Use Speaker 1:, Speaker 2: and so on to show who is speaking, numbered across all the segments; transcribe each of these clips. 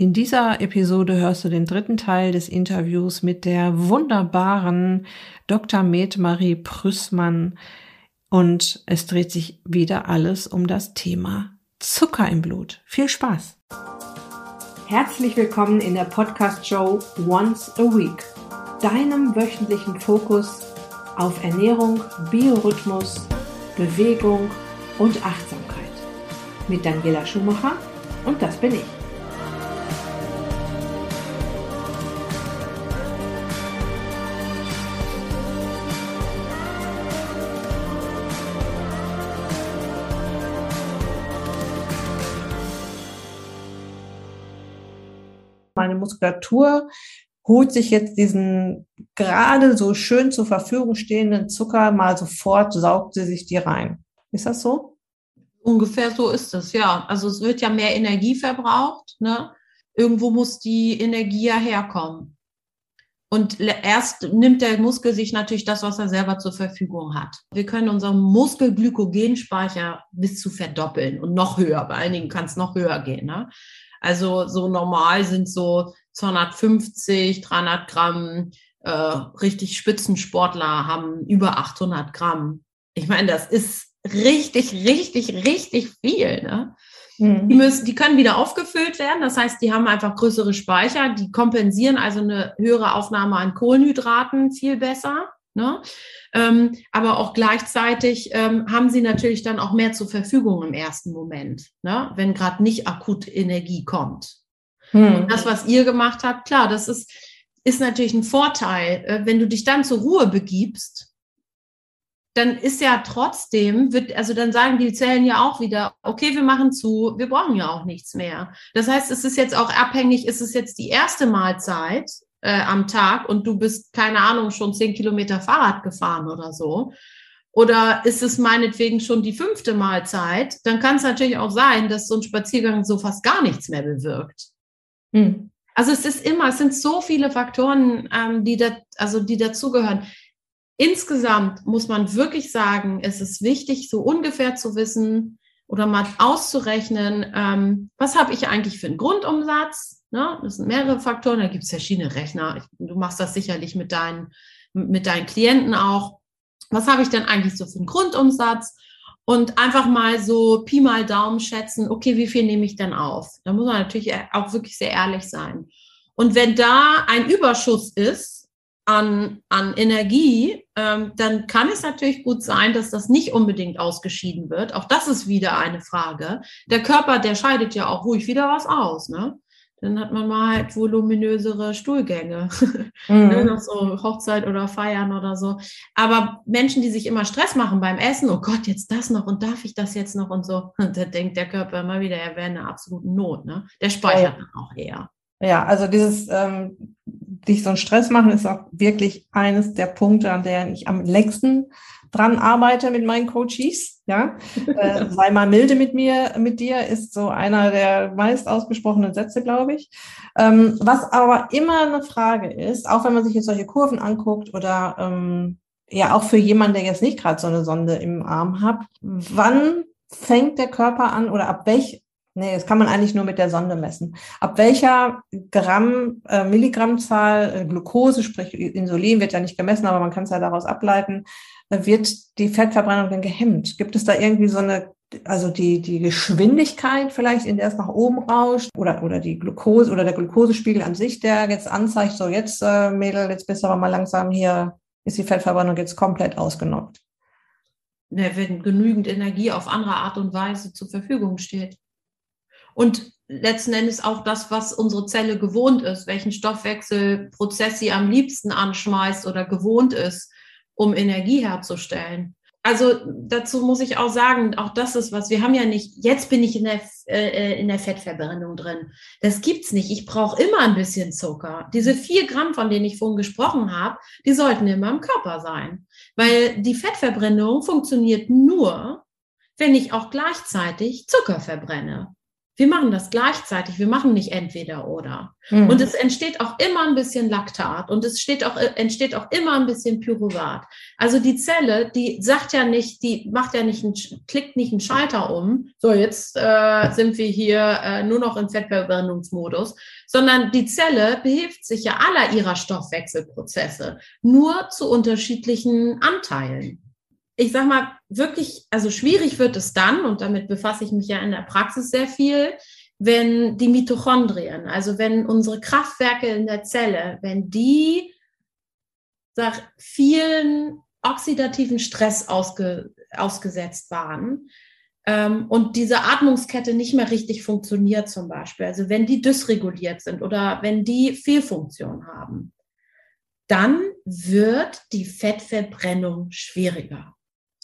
Speaker 1: In dieser Episode hörst du den dritten Teil des Interviews mit der wunderbaren Dr. Med Marie Prüßmann. Und es dreht sich wieder alles um das Thema Zucker im Blut. Viel Spaß! Herzlich willkommen in der Podcast-Show Once a Week, deinem wöchentlichen Fokus auf Ernährung, Biorhythmus, Bewegung und Achtsamkeit. Mit Daniela Schumacher und das bin ich. Muskulatur holt sich jetzt diesen gerade so schön zur Verfügung stehenden Zucker mal sofort, saugt sie sich die rein. Ist das so?
Speaker 2: Ungefähr so ist es, ja. Also es wird ja mehr Energie verbraucht. Ne? Irgendwo muss die Energie ja herkommen. Und erst nimmt der Muskel sich natürlich das, was er selber zur Verfügung hat. Wir können unseren Muskelglykogenspeicher bis zu verdoppeln und noch höher. Bei einigen kann es noch höher gehen. Ne? Also so normal sind so 250, 300 Gramm. Äh, richtig Spitzensportler haben über 800 Gramm. Ich meine, das ist richtig, richtig, richtig viel. Ne? Mhm. Die, müssen, die können wieder aufgefüllt werden. Das heißt, die haben einfach größere Speicher. Die kompensieren also eine höhere Aufnahme an Kohlenhydraten viel besser. Ne? Ähm, aber auch gleichzeitig ähm, haben sie natürlich dann auch mehr zur Verfügung im ersten Moment, ne? wenn gerade nicht akut Energie kommt. Hm. Und das, was ihr gemacht habt, klar, das ist, ist natürlich ein Vorteil. Äh, wenn du dich dann zur Ruhe begibst, dann ist ja trotzdem, wird, also dann sagen die Zellen ja auch wieder, okay, wir machen zu, wir brauchen ja auch nichts mehr. Das heißt, es ist jetzt auch abhängig, ist es jetzt die erste Mahlzeit äh, am Tag und du bist, keine Ahnung, schon zehn Kilometer Fahrrad gefahren oder so. Oder ist es meinetwegen schon die fünfte Mahlzeit, dann kann es natürlich auch sein, dass so ein Spaziergang so fast gar nichts mehr bewirkt. Hm. Also es ist immer, es sind so viele Faktoren, ähm, die, da, also die dazugehören. Insgesamt muss man wirklich sagen, es ist wichtig, so ungefähr zu wissen oder mal auszurechnen, ähm, was habe ich eigentlich für einen Grundumsatz, Ne? Das sind mehrere Faktoren, da gibt es verschiedene Rechner. Ich, du machst das sicherlich mit deinen, mit deinen Klienten auch. Was habe ich denn eigentlich so für einen Grundumsatz? Und einfach mal so Pi mal Daumen schätzen, okay, wie viel nehme ich denn auf? Da muss man natürlich auch wirklich sehr ehrlich sein. Und wenn da ein Überschuss ist an, an Energie, ähm, dann kann es natürlich gut sein, dass das nicht unbedingt ausgeschieden wird. Auch das ist wieder eine Frage. Der Körper, der scheidet ja auch ruhig wieder was aus. Ne? Dann hat man mal halt voluminösere Stuhlgänge. Mhm. ne, noch so Hochzeit oder Feiern oder so. Aber Menschen, die sich immer Stress machen beim Essen, oh Gott, jetzt das noch und darf ich das jetzt noch und so, da denkt der Körper immer wieder, er wäre in einer absoluten Not. Ne? Der speichert ja. dann auch eher.
Speaker 1: Ja, also dieses ähm, dich so einen Stress machen ist auch wirklich eines der Punkte, an der ich am längsten dran arbeite mit meinen Coaches. Ja, äh, sei mal milde mit mir, mit dir ist so einer der meist ausgesprochenen Sätze, glaube ich. Ähm, was aber immer eine Frage ist, auch wenn man sich jetzt solche Kurven anguckt oder ähm, ja auch für jemanden, der jetzt nicht gerade so eine Sonde im Arm hat, wann fängt der Körper an oder ab welch Nee, das kann man eigentlich nur mit der Sonde messen. Ab welcher Gramm, äh, Milligrammzahl äh, Glucose, sprich Insulin wird ja nicht gemessen, aber man kann es ja daraus ableiten, wird die Fettverbrennung dann gehemmt? Gibt es da irgendwie so eine, also die, die Geschwindigkeit vielleicht, in der es nach oben rauscht oder, oder die Glucose oder der Glukosespiegel an sich, der jetzt anzeigt, so jetzt, äh, Mädel, jetzt bist du aber mal langsam hier, ist die Fettverbrennung jetzt komplett ausgenockt?
Speaker 2: Ne, wenn genügend Energie auf andere Art und Weise zur Verfügung steht. Und letzten Endes auch das, was unsere Zelle gewohnt ist, welchen Stoffwechselprozess sie am liebsten anschmeißt oder gewohnt ist, um Energie herzustellen. Also dazu muss ich auch sagen, auch das ist was, wir haben ja nicht, jetzt bin ich in der, äh, in der Fettverbrennung drin. Das gibt's nicht. Ich brauche immer ein bisschen Zucker. Diese vier Gramm, von denen ich vorhin gesprochen habe, die sollten immer im Körper sein. Weil die Fettverbrennung funktioniert nur, wenn ich auch gleichzeitig Zucker verbrenne. Wir machen das gleichzeitig. Wir machen nicht entweder oder. Mhm. Und es entsteht auch immer ein bisschen Laktat und es steht auch, äh, entsteht auch immer ein bisschen Pyruvat. Also die Zelle, die sagt ja nicht, die macht ja nicht, einen, klickt nicht einen Schalter um. So, jetzt äh, sind wir hier äh, nur noch im Fettverbrennungsmodus, sondern die Zelle behilft sich ja aller ihrer Stoffwechselprozesse, nur zu unterschiedlichen Anteilen ich sag mal, wirklich, also schwierig wird es dann, und damit befasse ich mich ja in der Praxis sehr viel, wenn die Mitochondrien, also wenn unsere Kraftwerke in der Zelle, wenn die sag, vielen oxidativen Stress ausge, ausgesetzt waren ähm, und diese Atmungskette nicht mehr richtig funktioniert zum Beispiel, also wenn die dysreguliert sind oder wenn die Fehlfunktion haben, dann wird die Fettverbrennung schwieriger.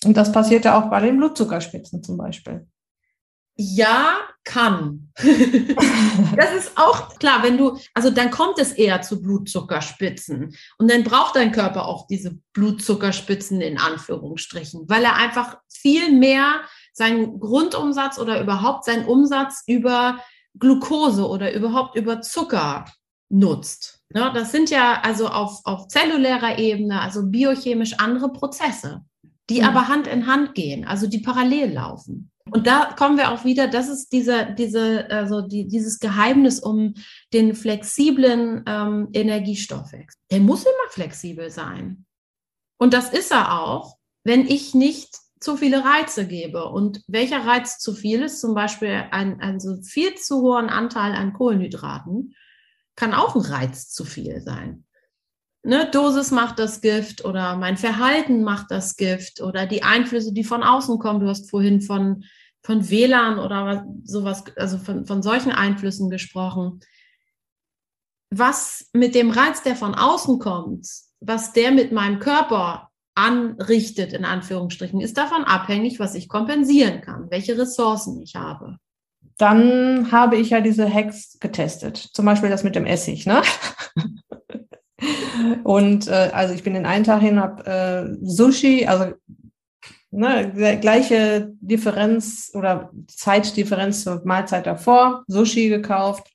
Speaker 1: Und das passiert ja auch bei den Blutzuckerspitzen zum Beispiel.
Speaker 2: Ja, kann. das ist auch klar, wenn du, also dann kommt es eher zu Blutzuckerspitzen. Und dann braucht dein Körper auch diese Blutzuckerspitzen in Anführungsstrichen, weil er einfach viel mehr seinen Grundumsatz oder überhaupt seinen Umsatz über Glucose oder überhaupt über Zucker nutzt. Ja, das sind ja also auf, auf zellulärer Ebene, also biochemisch andere Prozesse die mhm. aber Hand in Hand gehen, also die parallel laufen. Und da kommen wir auch wieder, das ist diese, diese, also die, dieses Geheimnis um den flexiblen ähm, Energiestoffwechsel. Der muss immer flexibel sein. Und das ist er auch, wenn ich nicht zu viele Reize gebe. Und welcher Reiz zu viel ist, zum Beispiel ein, ein so viel zu hohen Anteil an Kohlenhydraten, kann auch ein Reiz zu viel sein ne, Dosis macht das Gift oder mein Verhalten macht das Gift oder die Einflüsse, die von außen kommen. Du hast vorhin von, von WLAN oder sowas, also von, von solchen Einflüssen gesprochen. Was mit dem Reiz, der von außen kommt, was der mit meinem Körper anrichtet, in Anführungsstrichen, ist davon abhängig, was ich kompensieren kann, welche Ressourcen ich habe.
Speaker 1: Dann habe ich ja diese Hacks getestet, zum Beispiel das mit dem Essig. Ne? Und äh, also ich bin den einen Tag hin, habe äh, Sushi, also ne, gleiche Differenz oder Zeitdifferenz zur Mahlzeit davor, Sushi gekauft,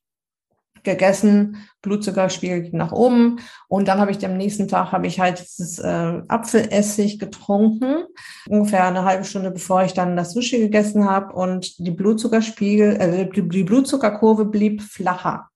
Speaker 1: gegessen, Blutzuckerspiegel nach oben und dann habe ich am nächsten Tag habe ich halt dieses äh, Apfelessig getrunken, ungefähr eine halbe Stunde bevor ich dann das Sushi gegessen habe und die Blutzuckerspiegel, äh, die Blutzuckerkurve blieb flacher.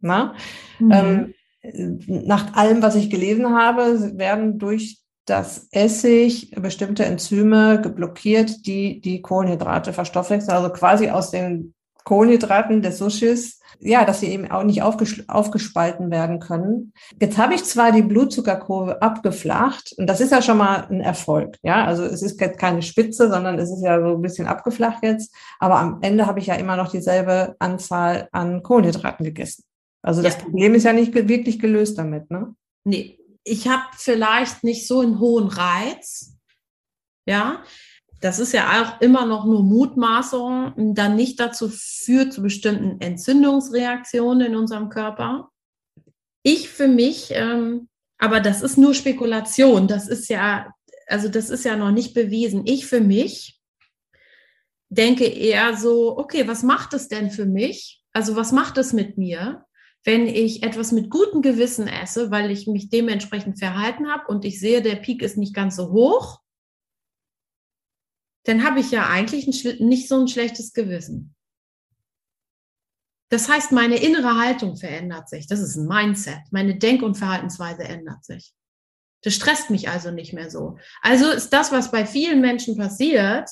Speaker 1: Na? Mhm. Ähm, nach allem, was ich gelesen habe, werden durch das Essig bestimmte Enzyme geblockiert, die die Kohlenhydrate verstoffwechseln, also quasi aus den Kohlenhydraten des Sushis, ja, dass sie eben auch nicht aufgespalten werden können. Jetzt habe ich zwar die Blutzuckerkurve abgeflacht und das ist ja schon mal ein Erfolg, ja, also es ist jetzt keine Spitze, sondern es ist ja so ein bisschen abgeflacht jetzt, aber am Ende habe ich ja immer noch dieselbe Anzahl an Kohlenhydraten gegessen. Also das ja. Problem ist ja nicht wirklich gelöst damit, ne?
Speaker 2: Nee, ich habe vielleicht nicht so einen hohen Reiz. Ja, das ist ja auch immer noch nur Mutmaßung, dann nicht dazu führt zu bestimmten Entzündungsreaktionen in unserem Körper. Ich für mich, ähm, aber das ist nur Spekulation, das ist ja, also das ist ja noch nicht bewiesen. Ich für mich denke eher so, okay, was macht es denn für mich? Also was macht es mit mir? Wenn ich etwas mit gutem Gewissen esse, weil ich mich dementsprechend verhalten habe und ich sehe, der Peak ist nicht ganz so hoch, dann habe ich ja eigentlich nicht so ein schlechtes Gewissen. Das heißt, meine innere Haltung verändert sich. Das ist ein Mindset. Meine Denk- und Verhaltensweise ändert sich. Das stresst mich also nicht mehr so. Also ist das, was bei vielen Menschen passiert,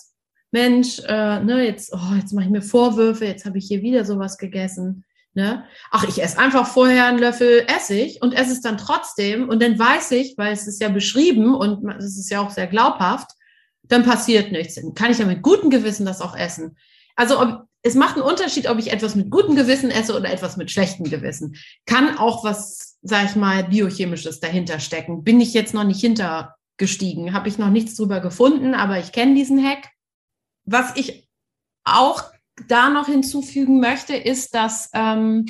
Speaker 2: Mensch, äh, ne, jetzt, oh, jetzt mache ich mir Vorwürfe, jetzt habe ich hier wieder sowas gegessen. Ne? Ach, ich esse einfach vorher einen Löffel Essig und esse es dann trotzdem und dann weiß ich, weil es ist ja beschrieben und es ist ja auch sehr glaubhaft, dann passiert nichts. Dann kann ich ja mit gutem Gewissen das auch essen. Also ob, es macht einen Unterschied, ob ich etwas mit gutem Gewissen esse oder etwas mit schlechtem Gewissen. Kann auch was, sag ich mal, biochemisches dahinter stecken. Bin ich jetzt noch nicht hintergestiegen, habe ich noch nichts drüber gefunden, aber ich kenne diesen Hack. Was ich auch da noch hinzufügen möchte, ist, dass ähm,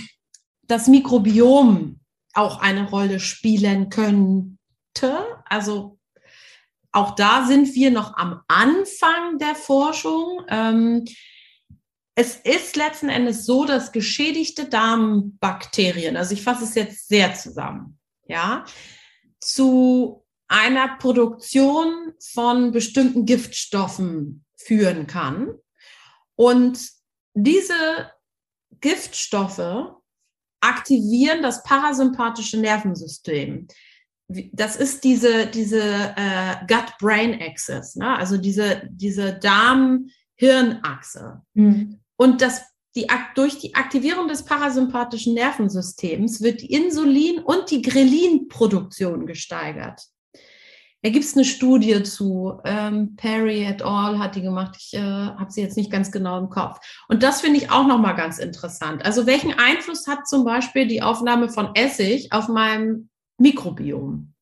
Speaker 2: das Mikrobiom auch eine Rolle spielen könnte. Also auch da sind wir noch am Anfang der Forschung. Ähm, es ist letzten Endes so, dass geschädigte Darmbakterien, also ich fasse es jetzt sehr zusammen, ja, zu einer Produktion von bestimmten Giftstoffen führen kann. Und diese Giftstoffe aktivieren das parasympathische Nervensystem. Das ist diese, diese äh, Gut-Brain-Axis, ne? also diese, diese Darm-Hirn-Achse. Mhm. Und das, die, durch die Aktivierung des parasympathischen Nervensystems wird die Insulin- und die Grelin-Produktion gesteigert. Da gibt es eine Studie zu. Ähm, Perry et al. hat die gemacht. Ich äh, habe sie jetzt nicht ganz genau im Kopf. Und das finde ich auch nochmal ganz interessant. Also welchen Einfluss hat zum Beispiel die Aufnahme von Essig auf meinem Mikrobiom?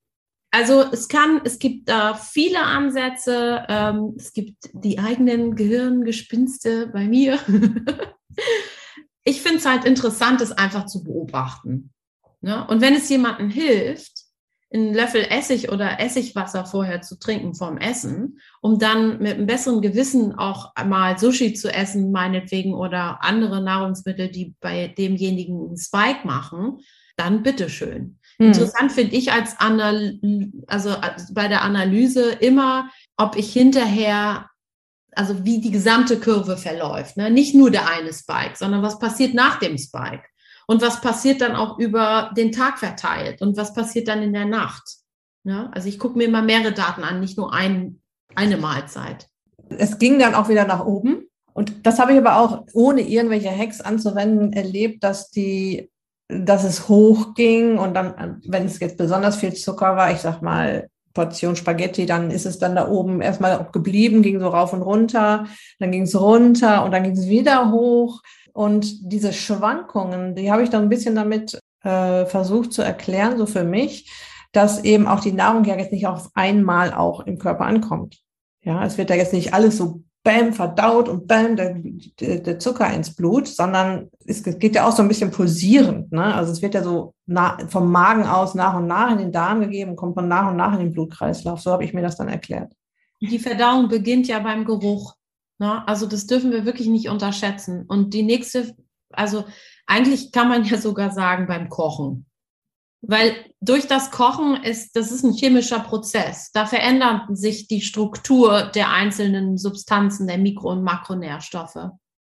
Speaker 2: Also es kann, es gibt da viele Ansätze. Ähm, es gibt die eigenen Gehirngespinste bei mir. ich finde es halt interessant, es einfach zu beobachten. Ne? Und wenn es jemandem hilft, einen Löffel Essig oder Essigwasser vorher zu trinken vorm Essen, um dann mit einem besseren Gewissen auch mal Sushi zu essen, meinetwegen, oder andere Nahrungsmittel, die bei demjenigen einen Spike machen, dann bitteschön. Hm. Interessant finde ich als Anal also bei der Analyse immer, ob ich hinterher also wie die gesamte Kurve verläuft. Ne? Nicht nur der eine Spike, sondern was passiert nach dem Spike. Und was passiert dann auch über den Tag verteilt und was passiert dann in der Nacht. Ja, also ich gucke mir immer mehrere Daten an, nicht nur ein, eine Mahlzeit.
Speaker 1: Es ging dann auch wieder nach oben. Und das habe ich aber auch ohne irgendwelche Hacks anzuwenden erlebt, dass die, dass es hochging und dann, wenn es jetzt besonders viel Zucker war, ich sag mal Portion Spaghetti, dann ist es dann da oben erstmal geblieben, ging so rauf und runter, dann ging es runter und dann ging es wieder hoch. Und diese Schwankungen, die habe ich dann ein bisschen damit äh, versucht zu erklären, so für mich, dass eben auch die Nahrung ja jetzt nicht auf einmal auch im Körper ankommt. Ja, es wird ja jetzt nicht alles so bam verdaut und bam der, der Zucker ins Blut, sondern es geht ja auch so ein bisschen pulsierend. Ne? Also es wird ja so nah, vom Magen aus nach und nach in den Darm gegeben, kommt von nach und nach in den Blutkreislauf. So habe ich mir das dann erklärt.
Speaker 2: Die Verdauung beginnt ja beim Geruch. Ne? Also das dürfen wir wirklich nicht unterschätzen. Und die nächste, also eigentlich kann man ja sogar sagen beim Kochen. Weil durch das Kochen ist, das ist ein chemischer Prozess. Da verändert sich die Struktur der einzelnen Substanzen, der Mikro- und Makronährstoffe.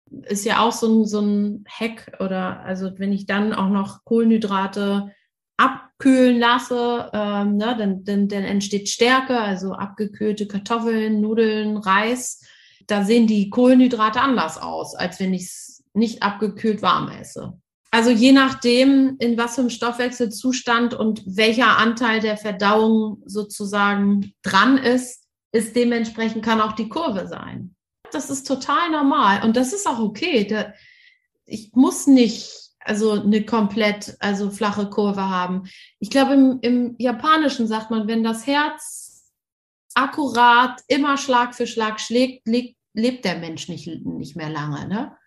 Speaker 2: Ist ja auch so ein, so ein Hack oder, also wenn ich dann auch noch Kohlenhydrate abkühlen lasse, ähm, ne, dann, dann, dann entsteht Stärke, also abgekühlte Kartoffeln, Nudeln, Reis da sehen die Kohlenhydrate anders aus, als wenn ich es nicht abgekühlt warm esse. Also je nachdem, in was für einem Stoffwechselzustand und welcher Anteil der Verdauung sozusagen dran ist, ist dementsprechend kann auch die Kurve sein. Das ist total normal und das ist auch okay. ich muss nicht also eine komplett also flache Kurve haben. Ich glaube, im, im Japanischen sagt man, wenn das Herz akkurat immer Schlag für Schlag schlägt, lebt, lebt der Mensch nicht, nicht mehr lange. Ne?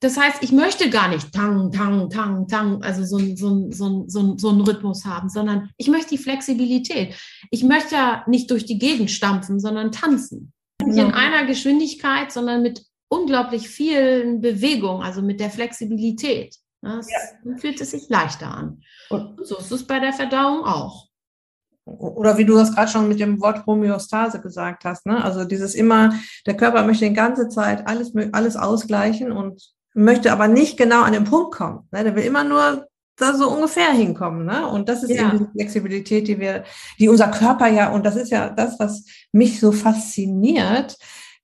Speaker 2: Das heißt, ich möchte gar nicht tang, tang, tang, tang, also so, so, so, so, so einen Rhythmus haben, sondern ich möchte die Flexibilität. Ich möchte ja nicht durch die Gegend stampfen, sondern tanzen. Nicht in einer Geschwindigkeit, sondern mit unglaublich vielen Bewegungen, also mit der Flexibilität. Das ja. fühlt es sich leichter an. Und so ist es bei der Verdauung auch
Speaker 1: oder wie du das gerade schon mit dem Wort Homöostase gesagt hast, ne? Also dieses immer, der Körper möchte die ganze Zeit alles, alles ausgleichen und möchte aber nicht genau an den Punkt kommen. Ne? Der will immer nur da so ungefähr hinkommen. Ne? Und das ist ja. eben die Flexibilität, die wir, die unser Körper ja, und das ist ja das, was mich so fasziniert,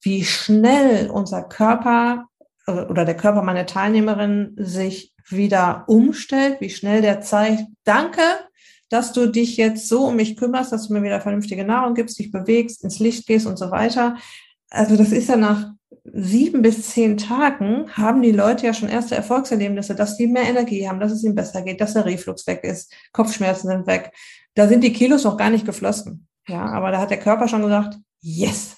Speaker 1: wie schnell unser Körper äh, oder der Körper meiner Teilnehmerin sich wieder umstellt, wie schnell der zeigt, danke, dass du dich jetzt so um mich kümmerst, dass du mir wieder vernünftige Nahrung gibst, dich bewegst, ins Licht gehst und so weiter. Also das ist ja nach sieben bis zehn Tagen haben die Leute ja schon erste Erfolgserlebnisse, dass die mehr Energie haben, dass es ihnen besser geht, dass der Reflux weg ist, Kopfschmerzen sind weg. Da sind die Kilos noch gar nicht geflossen. Ja, aber da hat der Körper schon gesagt, yes,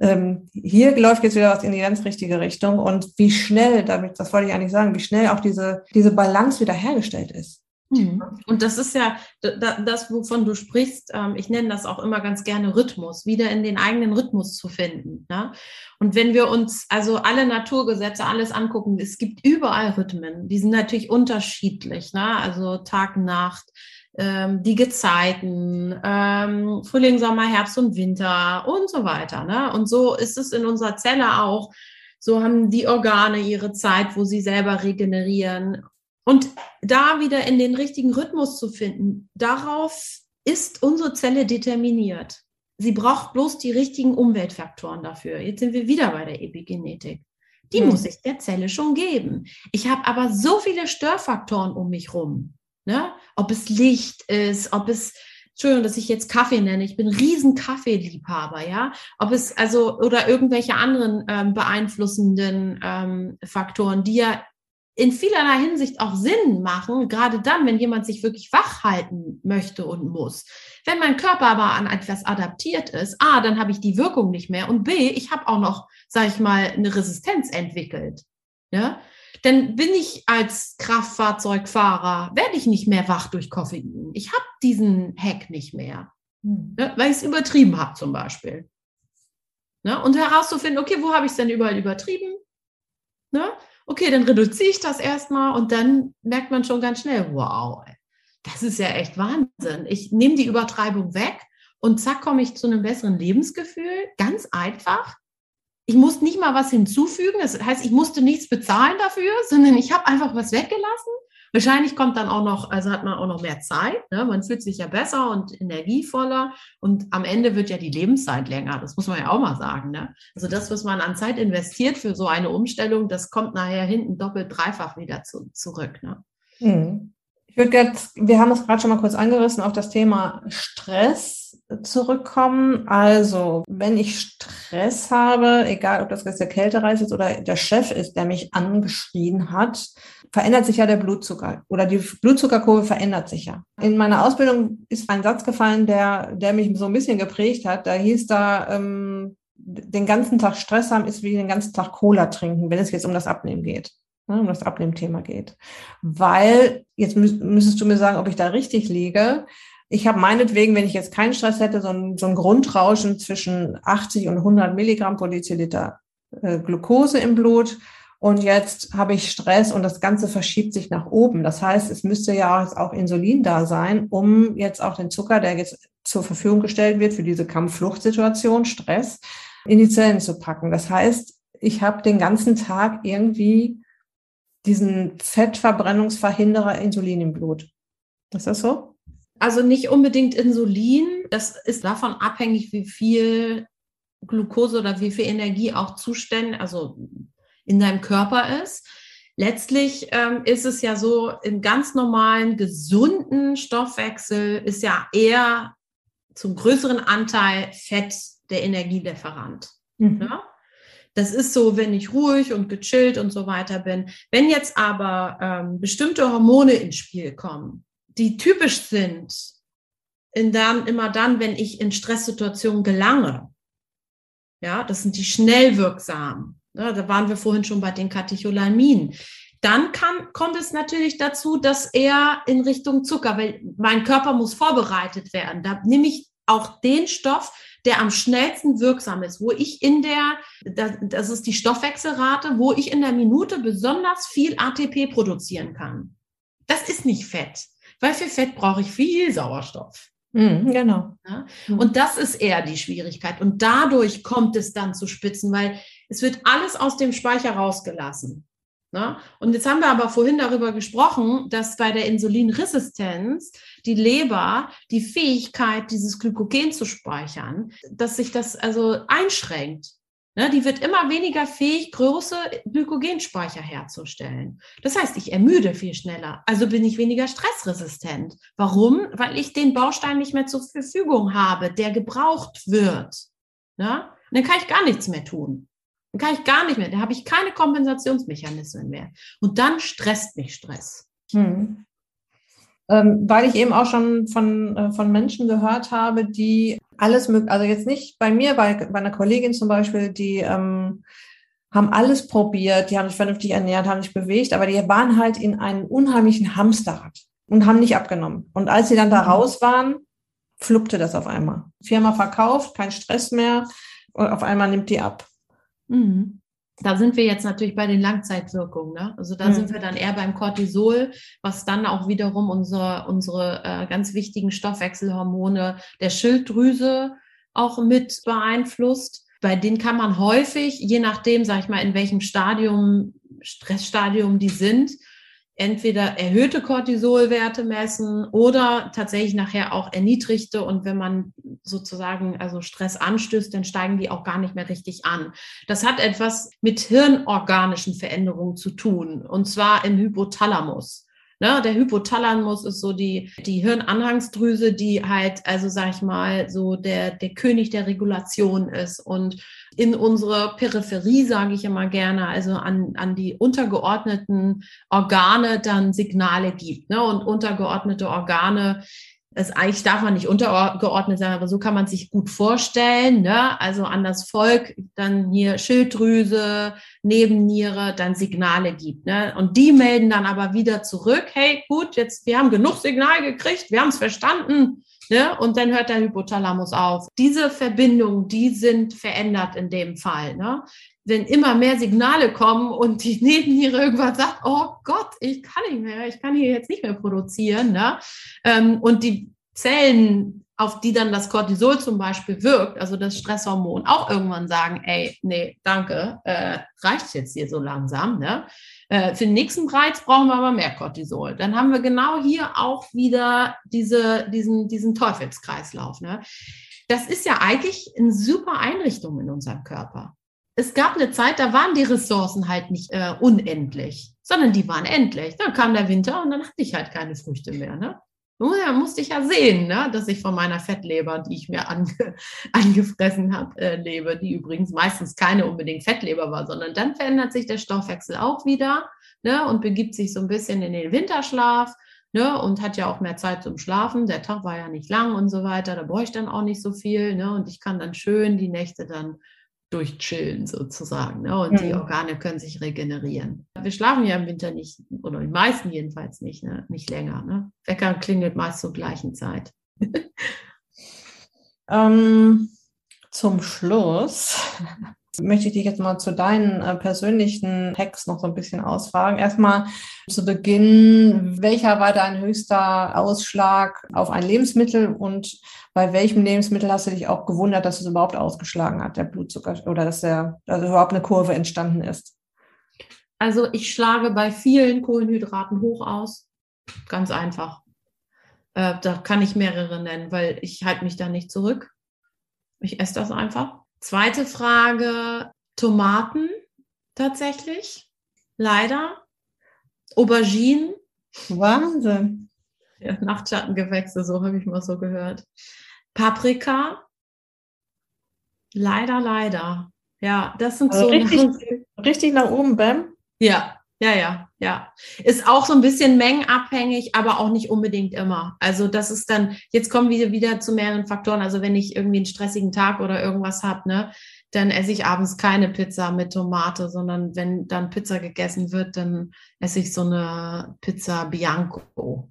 Speaker 1: ähm, hier läuft jetzt wieder was in die ganz richtige Richtung und wie schnell, damit, das wollte ich eigentlich sagen, wie schnell auch diese, diese Balance wieder hergestellt ist.
Speaker 2: Mhm. Und das ist ja das, wovon du sprichst. Ähm, ich nenne das auch immer ganz gerne Rhythmus, wieder in den eigenen Rhythmus zu finden. Ne? Und wenn wir uns also alle Naturgesetze, alles angucken, es gibt überall Rhythmen. Die sind natürlich unterschiedlich. Ne? Also Tag, Nacht, ähm, die Gezeiten, ähm, Frühling, Sommer, Herbst und Winter und so weiter. Ne? Und so ist es in unserer Zelle auch. So haben die Organe ihre Zeit, wo sie selber regenerieren. Und da wieder in den richtigen Rhythmus zu finden, darauf ist unsere Zelle determiniert. Sie braucht bloß die richtigen Umweltfaktoren dafür. Jetzt sind wir wieder bei der Epigenetik. Die hm. muss ich der Zelle schon geben. Ich habe aber so viele Störfaktoren um mich rum. Ne? Ob es Licht ist, ob es, Entschuldigung, dass ich jetzt Kaffee nenne, ich bin riesen Kaffeeliebhaber, ja. Ob es also oder irgendwelche anderen ähm, beeinflussenden ähm, Faktoren, die ja in vielerlei Hinsicht auch Sinn machen, gerade dann, wenn jemand sich wirklich wach halten möchte und muss. Wenn mein Körper aber an etwas adaptiert ist, A, dann habe ich die Wirkung nicht mehr und B, ich habe auch noch, sage ich mal, eine Resistenz entwickelt. Ja? Denn bin ich als Kraftfahrzeugfahrer, werde ich nicht mehr wach durch Koffein. Ich habe diesen Hack nicht mehr, hm. ne? weil ich es übertrieben habe zum Beispiel. Ne? Und herauszufinden, okay, wo habe ich es denn überall übertrieben? Okay, dann reduziere ich das erstmal und dann merkt man schon ganz schnell, wow, das ist ja echt Wahnsinn. Ich nehme die Übertreibung weg und zack, komme ich zu einem besseren Lebensgefühl. Ganz einfach. Ich muss nicht mal was hinzufügen. Das heißt, ich musste nichts bezahlen dafür, sondern ich habe einfach was weggelassen Wahrscheinlich kommt dann auch noch, also hat man auch noch mehr Zeit. Ne? Man fühlt sich ja besser und energievoller und am Ende wird ja die Lebenszeit länger. Das muss man ja auch mal sagen. Ne? Also das, was man an Zeit investiert für so eine Umstellung, das kommt nachher hinten doppelt, dreifach wieder zu, zurück. Ne?
Speaker 1: Hm. Ich würde wir haben es gerade schon mal kurz angerissen, auf das Thema Stress zurückkommen. Also, wenn ich Stress habe, egal ob das jetzt der Kältereis ist oder der Chef ist, der mich angeschrien hat, verändert sich ja der Blutzucker oder die Blutzuckerkurve verändert sich ja. In meiner Ausbildung ist ein Satz gefallen, der, der mich so ein bisschen geprägt hat. Da hieß da, ähm, den ganzen Tag Stress haben ist wie den ganzen Tag Cola trinken, wenn es jetzt um das Abnehmen geht ne, um das Abnehmthema geht. Weil, jetzt müsstest du mir sagen, ob ich da richtig liege. Ich habe meinetwegen, wenn ich jetzt keinen Stress hätte, so ein, so ein Grundrauschen zwischen 80 und 100 Milligramm pro Deziliter äh, Glucose im Blut. Und jetzt habe ich Stress und das Ganze verschiebt sich nach oben. Das heißt, es müsste ja auch Insulin da sein, um jetzt auch den Zucker, der jetzt zur Verfügung gestellt wird für diese Kampf-Flucht-Situation, Stress, in die Zellen zu packen. Das heißt, ich habe den ganzen Tag irgendwie diesen Fettverbrennungsverhinderer Insulin im Blut. Ist das so?
Speaker 2: Also nicht unbedingt Insulin. Das ist davon abhängig, wie viel Glucose oder wie viel Energie auch Zustände, also in deinem Körper ist. Letztlich ähm, ist es ja so, im ganz normalen, gesunden Stoffwechsel ist ja eher zum größeren Anteil Fett der Energielieferant. Mhm. Ja? Das ist so, wenn ich ruhig und gechillt und so weiter bin. Wenn jetzt aber ähm, bestimmte Hormone ins Spiel kommen, die typisch sind, in dann, immer dann, wenn ich in Stresssituationen gelange, ja, das sind die schnell wirksamen. Ja, da waren wir vorhin schon bei den Katecholaminen. Dann kann, kommt es natürlich dazu, dass er in Richtung Zucker, weil mein Körper muss vorbereitet werden. Da nehme ich auch den Stoff, der am schnellsten wirksam ist, wo ich in der, das ist die Stoffwechselrate, wo ich in der Minute besonders viel ATP produzieren kann. Das ist nicht Fett, weil für Fett brauche ich viel Sauerstoff.
Speaker 1: Mhm, genau.
Speaker 2: Ja? Mhm. Und das ist eher die Schwierigkeit. Und dadurch kommt es dann zu Spitzen, weil es wird alles aus dem Speicher rausgelassen. Ne? Und jetzt haben wir aber vorhin darüber gesprochen, dass bei der Insulinresistenz die Leber die Fähigkeit, dieses Glykogen zu speichern, dass sich das also einschränkt. Ne? Die wird immer weniger fähig, große Glykogenspeicher herzustellen. Das heißt, ich ermüde viel schneller, also bin ich weniger stressresistent. Warum? Weil ich den Baustein nicht mehr zur Verfügung habe, der gebraucht wird. Ne? Dann kann ich gar nichts mehr tun. Dann kann ich gar nicht mehr, da habe ich keine Kompensationsmechanismen mehr. Und dann stresst mich Stress. Hm.
Speaker 1: Ähm, weil ich eben auch schon von, äh, von Menschen gehört habe, die alles möglich, also jetzt nicht bei mir, bei, bei einer Kollegin zum Beispiel, die ähm, haben alles probiert, die haben sich vernünftig ernährt, haben sich bewegt, aber die waren halt in einem unheimlichen Hamsterrad. und haben nicht abgenommen. Und als sie dann da mhm. raus waren, fluppte das auf einmal. Firma verkauft, kein Stress mehr und auf einmal nimmt die ab.
Speaker 2: Mhm. Da sind wir jetzt natürlich bei den Langzeitwirkungen. Ne? Also da mhm. sind wir dann eher beim Cortisol, was dann auch wiederum unsere, unsere äh, ganz wichtigen Stoffwechselhormone der Schilddrüse auch mit beeinflusst. Bei denen kann man häufig, je nachdem, sag ich mal, in welchem Stadium, Stressstadium die sind, entweder erhöhte Cortisolwerte messen oder tatsächlich nachher auch erniedrigte. Und wenn man sozusagen also Stress anstößt, dann steigen die auch gar nicht mehr richtig an. Das hat etwas mit hirnorganischen Veränderungen zu tun, und zwar im Hypothalamus. Ne, der Hypothalamus ist so die, die Hirnanhangsdrüse, die halt, also sag ich mal, so der, der König der Regulation ist und in unsere Peripherie, sage ich immer gerne, also an, an die untergeordneten Organe dann Signale gibt. Ne? Und untergeordnete Organe es eigentlich darf man nicht untergeordnet sein, aber so kann man sich gut vorstellen. Ne? Also an das Volk dann hier Schilddrüse, Nebenniere, dann Signale gibt. Ne? Und die melden dann aber wieder zurück, hey, gut, jetzt, wir haben genug Signal gekriegt, wir haben es verstanden. Ne? Und dann hört der Hypothalamus auf. Diese Verbindungen, die sind verändert in dem Fall. Ne? Wenn immer mehr Signale kommen und die Nebenniere irgendwann sagt, oh Gott, ich kann nicht mehr, ich kann hier jetzt nicht mehr produzieren. Ne? Ähm, und die Zellen, auf die dann das Cortisol zum Beispiel wirkt, also das Stresshormon, auch irgendwann sagen, ey, nee, danke, äh, reicht jetzt hier so langsam. Ne? Äh, für den nächsten Reiz brauchen wir aber mehr Cortisol. Dann haben wir genau hier auch wieder diese, diesen, diesen Teufelskreislauf. Ne? Das ist ja eigentlich eine super Einrichtung in unserem Körper. Es gab eine Zeit, da waren die Ressourcen halt nicht äh, unendlich, sondern die waren endlich. Dann kam der Winter und dann hatte ich halt keine Früchte mehr. Ne? Ja, musste ich ja sehen, ne, dass ich von meiner Fettleber, die ich mir ange, angefressen habe, äh, lebe, die übrigens meistens keine unbedingt Fettleber war, sondern dann verändert sich der Stoffwechsel auch wieder ne, und begibt sich so ein bisschen in den Winterschlaf ne, und hat ja auch mehr Zeit zum Schlafen. Der Tag war ja nicht lang und so weiter, da brauche ich dann auch nicht so viel ne, und ich kann dann schön die Nächte dann durchchillen sozusagen. Ne? Und mhm. die Organe können sich regenerieren. Wir schlafen ja im Winter nicht, oder die meisten jedenfalls nicht, ne? nicht länger. Ne? Wecker klingelt meist zur gleichen Zeit.
Speaker 1: ähm, zum Schluss möchte ich dich jetzt mal zu deinen äh, persönlichen Hacks noch so ein bisschen ausfragen. Erstmal zu Beginn, welcher war dein höchster Ausschlag auf ein Lebensmittel und bei welchem Lebensmittel hast du dich auch gewundert, dass es überhaupt ausgeschlagen hat, der Blutzucker oder dass der, also überhaupt eine Kurve entstanden ist?
Speaker 2: Also ich schlage bei vielen Kohlenhydraten hoch aus. Ganz einfach. Äh, da kann ich mehrere nennen, weil ich halte mich da nicht zurück. Ich esse das einfach. Zweite Frage, Tomaten tatsächlich, leider. Auberginen.
Speaker 1: Wahnsinn.
Speaker 2: Ja, Nachtschattengewächse, so habe ich mal so gehört. Paprika. Leider, leider. Ja, das sind also so.
Speaker 1: Richtig, richtig nach oben, Bam.
Speaker 2: Ja, ja, ja, ja. Ist auch so ein bisschen mengenabhängig, aber auch nicht unbedingt immer. Also das ist dann, jetzt kommen wir wieder zu mehreren Faktoren. Also wenn ich irgendwie einen stressigen Tag oder irgendwas habe, ne, dann esse ich abends keine Pizza mit Tomate, sondern wenn dann Pizza gegessen wird, dann esse ich so eine Pizza Bianco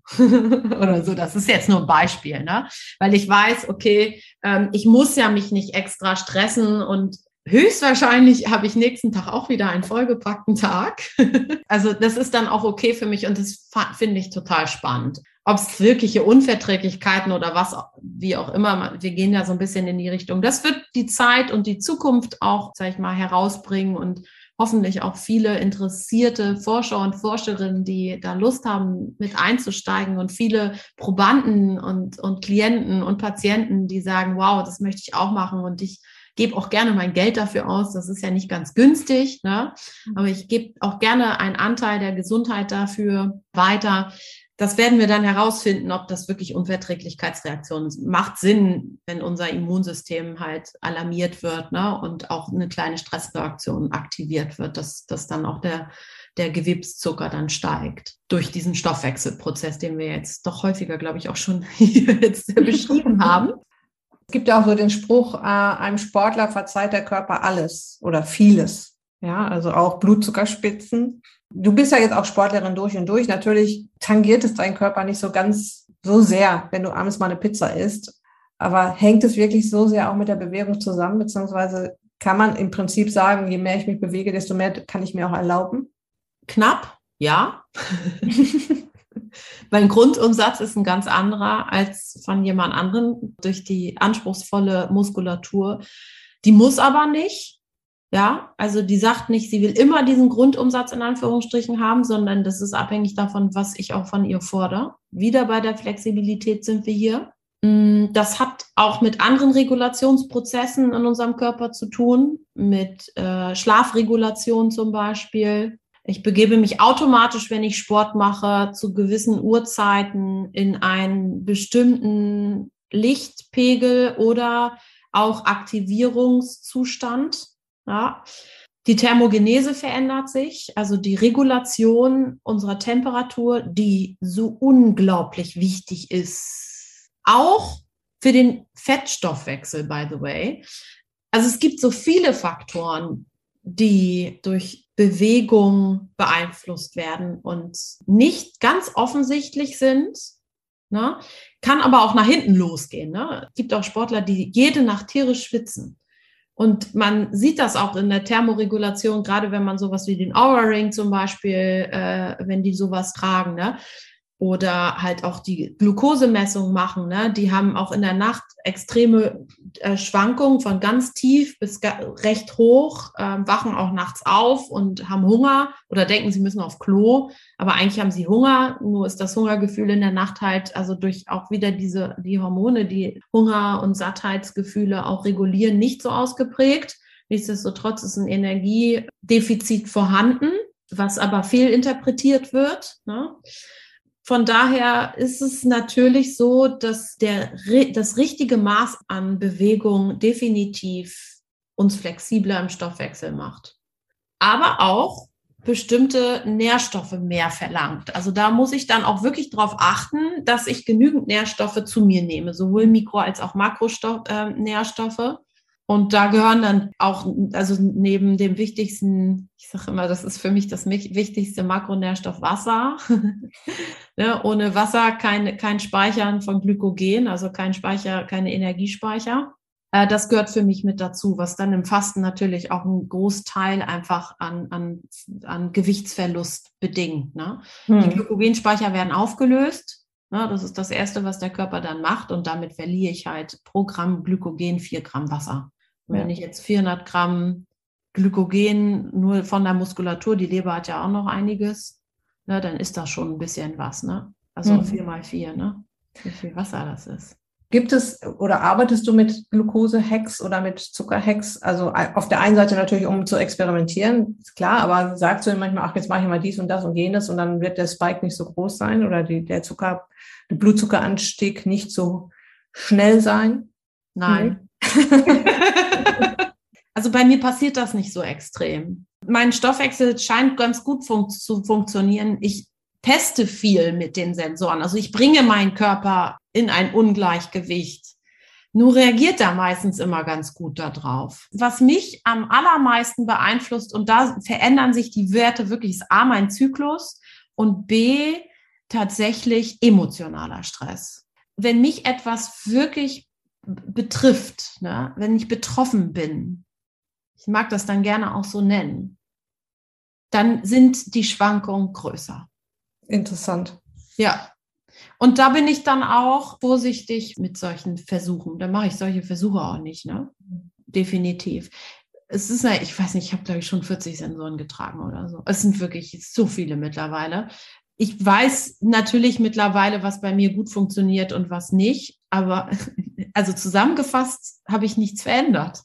Speaker 2: oder so. Das ist jetzt nur ein Beispiel, ne? Weil ich weiß, okay, ähm, ich muss ja mich nicht extra stressen und Höchstwahrscheinlich habe ich nächsten Tag auch wieder einen vollgepackten Tag. also das ist dann auch okay für mich und das finde ich total spannend. Ob es wirkliche Unverträglichkeiten oder was, wie auch immer, wir gehen ja so ein bisschen in die Richtung. Das wird die Zeit und die Zukunft auch, sag ich mal, herausbringen und hoffentlich auch viele interessierte Forscher und Forscherinnen, die da Lust haben, mit einzusteigen und viele Probanden und, und Klienten und Patienten, die sagen, wow, das möchte ich auch machen und ich gebe auch gerne mein Geld dafür aus. Das ist ja nicht ganz günstig, ne? Mhm. aber ich gebe auch gerne einen Anteil der Gesundheit dafür weiter. Das werden wir dann herausfinden, ob das wirklich Unverträglichkeitsreaktionen sind. Macht Sinn, wenn unser Immunsystem halt alarmiert wird ne? und auch eine kleine Stressreaktion aktiviert wird, dass, dass dann auch der, der Gewebszucker dann steigt durch diesen Stoffwechselprozess, den wir jetzt doch häufiger, glaube ich, auch schon hier jetzt beschrieben haben.
Speaker 1: Es gibt ja auch so den Spruch, äh, einem Sportler verzeiht der Körper alles oder vieles. Ja, also auch Blutzuckerspitzen. Du bist ja jetzt auch Sportlerin durch und durch. Natürlich tangiert es deinen Körper nicht so ganz so sehr, wenn du abends mal eine Pizza isst. Aber hängt es wirklich so sehr auch mit der Bewegung zusammen, beziehungsweise kann man im Prinzip sagen, je mehr ich mich bewege, desto mehr kann ich mir auch erlauben?
Speaker 2: Knapp, ja. mein Grundumsatz ist ein ganz anderer als von jemand anderem durch die anspruchsvolle Muskulatur. Die muss aber nicht. Ja, also die sagt nicht, sie will immer diesen Grundumsatz in Anführungsstrichen haben, sondern das ist abhängig davon, was ich auch von ihr fordere. Wieder bei der Flexibilität sind wir hier. Mm, das hat auch mit anderen Regulationsprozessen in unserem Körper zu tun, mit äh, Schlafregulation zum Beispiel, ich begebe mich automatisch, wenn ich Sport mache, zu gewissen Uhrzeiten in einen bestimmten Lichtpegel oder auch Aktivierungszustand. Ja. Die Thermogenese verändert sich, also die Regulation unserer Temperatur, die so unglaublich wichtig ist. Auch für den Fettstoffwechsel, by the way. Also es gibt so viele Faktoren, die durch Bewegung beeinflusst werden und nicht ganz offensichtlich sind. Ne? Kann aber auch nach hinten losgehen. Ne? Es gibt auch Sportler, die jede Nacht tierisch schwitzen. Und man sieht das auch in der Thermoregulation, gerade wenn man sowas wie den Aura Ring zum Beispiel, äh, wenn die sowas tragen. Ne? Oder halt auch die Glukosemessung machen. Ne? Die haben auch in der Nacht extreme äh, Schwankungen von ganz tief bis recht hoch, äh, wachen auch nachts auf und haben Hunger oder denken, sie müssen auf Klo, aber eigentlich haben sie Hunger. Nur ist das Hungergefühl in der Nacht halt, also durch auch wieder diese, die Hormone, die Hunger- und Sattheitsgefühle auch regulieren, nicht so ausgeprägt. Nichtsdestotrotz ist ein Energiedefizit vorhanden, was aber fehlinterpretiert wird. Ne? Von daher ist es natürlich so, dass der, das richtige Maß an Bewegung definitiv uns flexibler im Stoffwechsel macht. Aber auch bestimmte Nährstoffe mehr verlangt. Also da muss ich dann auch wirklich darauf achten, dass ich genügend Nährstoffe zu mir nehme, sowohl Mikro- als auch Makronährstoffe. Äh, und da gehören dann auch, also neben dem wichtigsten, ich sage immer, das ist für mich das wichtigste Makronährstoff Wasser. ne, ohne Wasser kein, kein Speichern von Glykogen, also kein Speicher, keine Energiespeicher. Äh, das gehört für mich mit dazu, was dann im Fasten natürlich auch einen Großteil einfach an, an, an Gewichtsverlust bedingt. Ne? Hm. Die Glykogenspeicher werden aufgelöst. Ne, das ist das Erste, was der Körper dann macht und damit verliere ich halt pro Gramm Glykogen vier Gramm Wasser. Ja. Wenn ich jetzt 400 Gramm Glykogen nur von der Muskulatur, die Leber hat ja auch noch einiges, ne, dann ist das schon ein bisschen was. Ne? Also mhm. vier mal vier, ne? wie viel Wasser das ist.
Speaker 1: Gibt es oder arbeitest du mit Glucose-Hacks oder mit Zucker-Hacks? Also auf der einen Seite natürlich, um zu experimentieren, ist klar, aber sagst du manchmal, ach, jetzt mache ich mal dies und das und jenes und dann wird der Spike nicht so groß sein oder die, der Zucker, der Blutzuckeranstieg nicht so schnell sein?
Speaker 2: Nein. also bei mir passiert das nicht so extrem. Mein Stoffwechsel scheint ganz gut fun zu funktionieren. Ich teste viel mit den Sensoren. Also ich bringe meinen Körper in ein Ungleichgewicht. Nur reagiert er meistens immer ganz gut darauf. Was mich am allermeisten beeinflusst, und da verändern sich die Werte wirklich, ist A, mein Zyklus und B, tatsächlich emotionaler Stress. Wenn mich etwas wirklich betrifft, ne? wenn ich betroffen bin, ich mag das dann gerne auch so nennen, dann sind die Schwankungen größer.
Speaker 1: Interessant.
Speaker 2: Ja. Und da bin ich dann auch vorsichtig mit solchen Versuchen. Da mache ich solche Versuche auch nicht, ne? Definitiv. Es ist, ich weiß nicht, ich habe, glaube ich, schon 40 Sensoren getragen oder so. Es sind wirklich so viele mittlerweile. Ich weiß natürlich mittlerweile, was bei mir gut funktioniert und was nicht. Aber also zusammengefasst habe ich nichts verändert.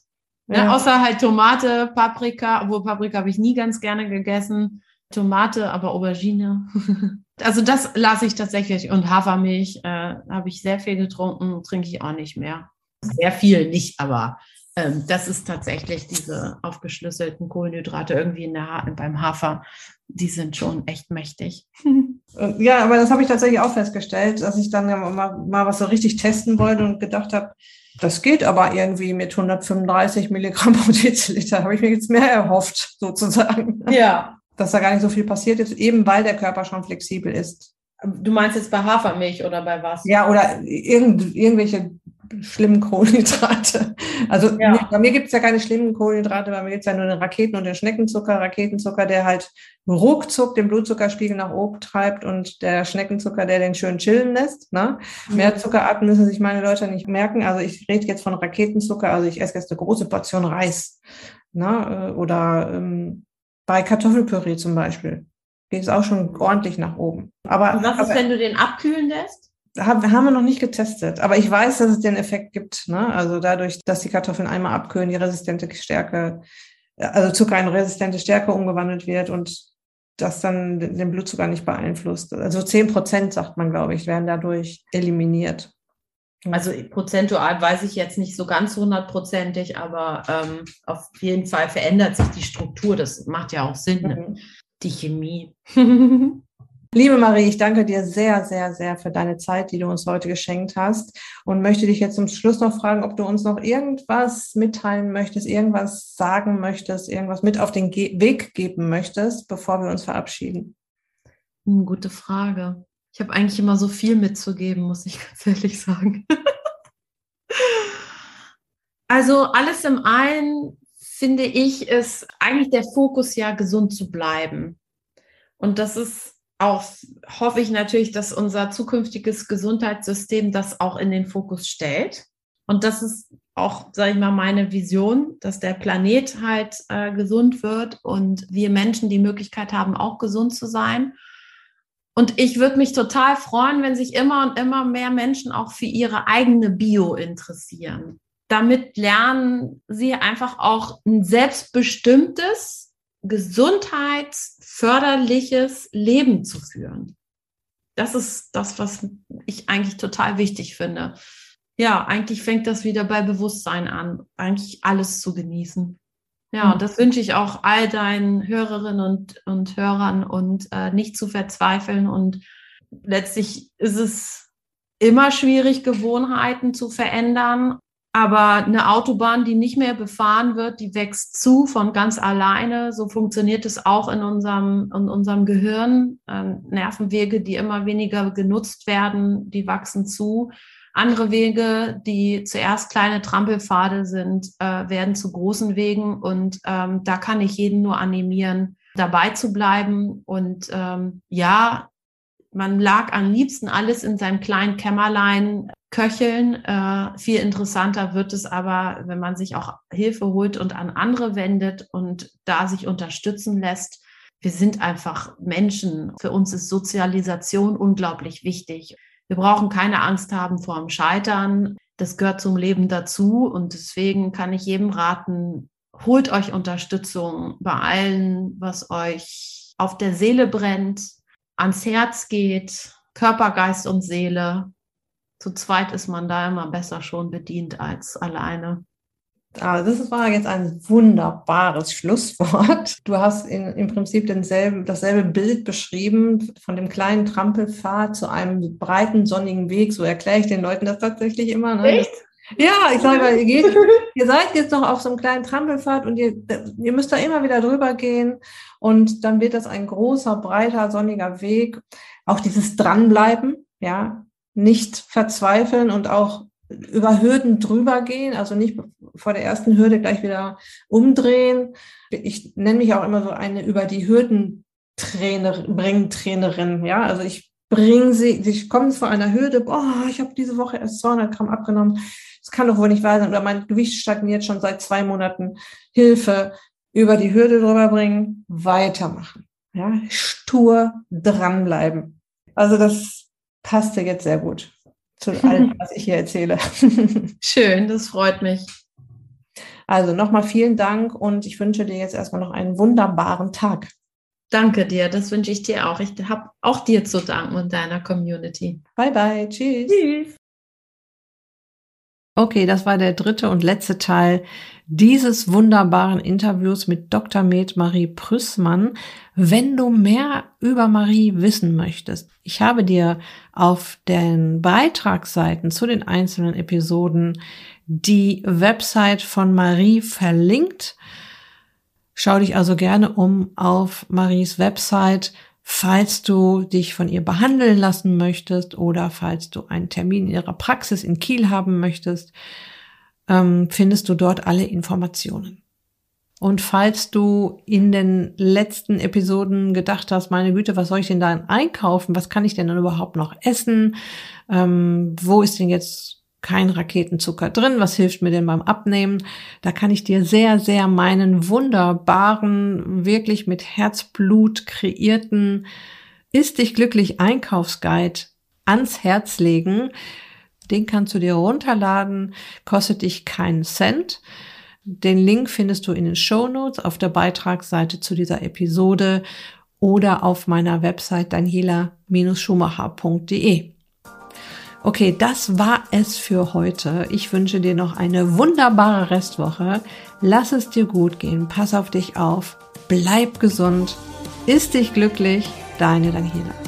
Speaker 2: Ne? Ja. Ne? Außer halt Tomate, Paprika, obwohl Paprika habe ich nie ganz gerne gegessen. Tomate, aber Aubergine. also das lasse ich tatsächlich. Und Hafermilch äh, habe ich sehr viel getrunken, trinke ich auch nicht mehr. Sehr viel nicht, aber ähm, das ist tatsächlich diese aufgeschlüsselten Kohlenhydrate irgendwie in der ha beim Hafer. Die sind schon echt mächtig.
Speaker 1: Ja, aber das habe ich tatsächlich auch festgestellt, dass ich dann mal, mal was so richtig testen wollte und gedacht habe, das geht aber irgendwie mit 135 Milligramm pro Deziliter. Habe ich mir jetzt mehr erhofft, sozusagen.
Speaker 2: Ja,
Speaker 1: dass da gar nicht so viel passiert ist, eben weil der Körper schon flexibel ist.
Speaker 2: Du meinst jetzt bei Hafermilch oder bei was?
Speaker 1: Ja, oder irgend, irgendwelche schlimmen Kohlenhydrate. Also ja. nee, bei mir gibt es ja keine schlimmen Kohlenhydrate, bei mir gibt es ja nur den Raketen- und den Schneckenzucker. Raketenzucker, der halt ruckzuck den Blutzuckerspiegel nach oben treibt und der Schneckenzucker, der den schön chillen lässt. Ne? Mhm. Mehr Zuckerarten müssen sich meine Leute nicht merken. Also ich rede jetzt von Raketenzucker, also ich esse jetzt eine große Portion Reis. Ne? Oder ähm, bei Kartoffelpüree zum Beispiel geht es auch schon ordentlich nach oben.
Speaker 2: Aber und was ist, aber, wenn du den abkühlen lässt?
Speaker 1: Haben, haben wir noch nicht getestet, aber ich weiß, dass es den Effekt gibt. Ne? Also dadurch, dass die Kartoffeln einmal abkühlen, die resistente Stärke, also Zucker in resistente Stärke umgewandelt wird und das dann den Blutzucker nicht beeinflusst. Also zehn Prozent, sagt man, glaube ich, werden dadurch eliminiert.
Speaker 2: Also prozentual weiß ich jetzt nicht so ganz hundertprozentig, aber ähm, auf jeden Fall verändert sich die Struktur. Das macht ja auch Sinn, ne? mhm. die Chemie.
Speaker 1: Liebe Marie, ich danke dir sehr, sehr, sehr für deine Zeit, die du uns heute geschenkt hast und möchte dich jetzt zum Schluss noch fragen, ob du uns noch irgendwas mitteilen möchtest, irgendwas sagen möchtest, irgendwas mit auf den Ge Weg geben möchtest, bevor wir uns verabschieden.
Speaker 2: Hm, gute Frage. Ich habe eigentlich immer so viel mitzugeben, muss ich ganz ehrlich sagen. also alles im allen finde ich, ist eigentlich der Fokus ja gesund zu bleiben. Und das ist auch hoffe ich natürlich, dass unser zukünftiges Gesundheitssystem das auch in den Fokus stellt. Und das ist auch, sage ich mal, meine Vision, dass der Planet halt äh, gesund wird und wir Menschen die Möglichkeit haben, auch gesund zu sein. Und ich würde mich total freuen, wenn sich immer und immer mehr Menschen auch für ihre eigene Bio interessieren. Damit lernen sie einfach auch ein selbstbestimmtes, gesundheitsförderliches Leben zu führen. Das ist das, was ich eigentlich total wichtig finde. Ja, eigentlich fängt das wieder bei Bewusstsein an, eigentlich alles zu genießen. Ja, mhm. und das wünsche ich auch all deinen Hörerinnen und, und Hörern und äh, nicht zu verzweifeln. Und letztlich ist es immer schwierig, Gewohnheiten zu verändern. Aber eine Autobahn, die nicht mehr befahren wird, die wächst zu von ganz alleine. So funktioniert es auch in unserem, in unserem Gehirn. Ähm, Nervenwege, die immer weniger genutzt werden, die wachsen zu. Andere Wege, die zuerst kleine Trampelpfade sind, äh, werden zu großen Wegen. Und ähm, da kann ich jeden nur animieren, dabei zu bleiben. Und ähm, ja, man lag am liebsten alles in seinem kleinen Kämmerlein köcheln. Äh, viel interessanter wird es aber, wenn man sich auch Hilfe holt und an andere wendet und da sich unterstützen lässt. Wir sind einfach Menschen. Für uns ist Sozialisation unglaublich wichtig. Wir brauchen keine Angst haben vor dem Scheitern. Das gehört zum Leben dazu. Und deswegen kann ich jedem raten, holt euch Unterstützung bei allen, was euch auf der Seele brennt, ans Herz geht, Körper, Geist und Seele zu zweit ist man da immer besser schon bedient als alleine.
Speaker 1: Also das war jetzt ein wunderbares Schlusswort. Du hast in, im Prinzip denselben, dasselbe Bild beschrieben, von dem kleinen Trampelpfad zu einem breiten, sonnigen Weg. So erkläre ich den Leuten das tatsächlich immer. Ne?
Speaker 2: Echt?
Speaker 1: Ja, ich sage mal, ihr, geht, ihr seid jetzt noch auf so einem kleinen Trampelpfad und ihr, ihr müsst da immer wieder drüber gehen und dann wird das ein großer, breiter, sonniger Weg. Auch dieses Dranbleiben, ja, nicht verzweifeln und auch über Hürden drüber gehen, also nicht vor der ersten Hürde gleich wieder umdrehen. Ich nenne mich auch immer so eine über die Hürden Trainer, bringen Trainerin, ja, also ich bringe sie, ich komme vor einer Hürde, boah, ich habe diese Woche erst 200 Gramm abgenommen, das kann doch wohl nicht wahr sein, oder mein Gewicht stagniert schon seit zwei Monaten, Hilfe, über die Hürde drüber bringen, weitermachen, ja, stur dranbleiben. Also das passte jetzt sehr gut zu allem, was ich hier erzähle.
Speaker 2: Schön, das freut mich.
Speaker 1: Also nochmal vielen Dank und ich wünsche dir jetzt erstmal noch einen wunderbaren Tag.
Speaker 2: Danke dir, das wünsche ich dir auch. Ich habe auch dir zu danken und deiner Community.
Speaker 1: Bye bye, tschüss. Tschüss. Okay, das war der dritte und letzte Teil dieses wunderbaren Interviews mit Dr. Med Marie Prüßmann. Wenn du mehr über Marie wissen möchtest, ich habe dir auf den Beitragsseiten zu den einzelnen Episoden die Website von Marie verlinkt. Schau dich also gerne um auf Maries Website, falls du dich von ihr behandeln lassen möchtest oder falls du einen Termin in ihrer Praxis in Kiel haben möchtest, ähm, findest du dort alle Informationen. Und falls du in den letzten Episoden gedacht hast, meine Güte, was soll ich denn da einkaufen? Was kann ich denn dann überhaupt noch essen? Ähm, wo ist denn jetzt kein Raketenzucker drin? Was hilft mir denn beim Abnehmen? Da kann ich dir sehr, sehr meinen wunderbaren, wirklich mit Herzblut kreierten Ist dich glücklich Einkaufsguide ans Herz legen. Den kannst du dir runterladen, kostet dich keinen Cent. Den Link findest du in den Show Notes auf der Beitragsseite zu dieser Episode oder auf meiner Website daniela-schumacher.de. Okay, das war es für heute. Ich wünsche dir noch eine wunderbare Restwoche. Lass es dir gut gehen. Pass auf dich auf. Bleib gesund. Ist dich glücklich. Deine Daniela.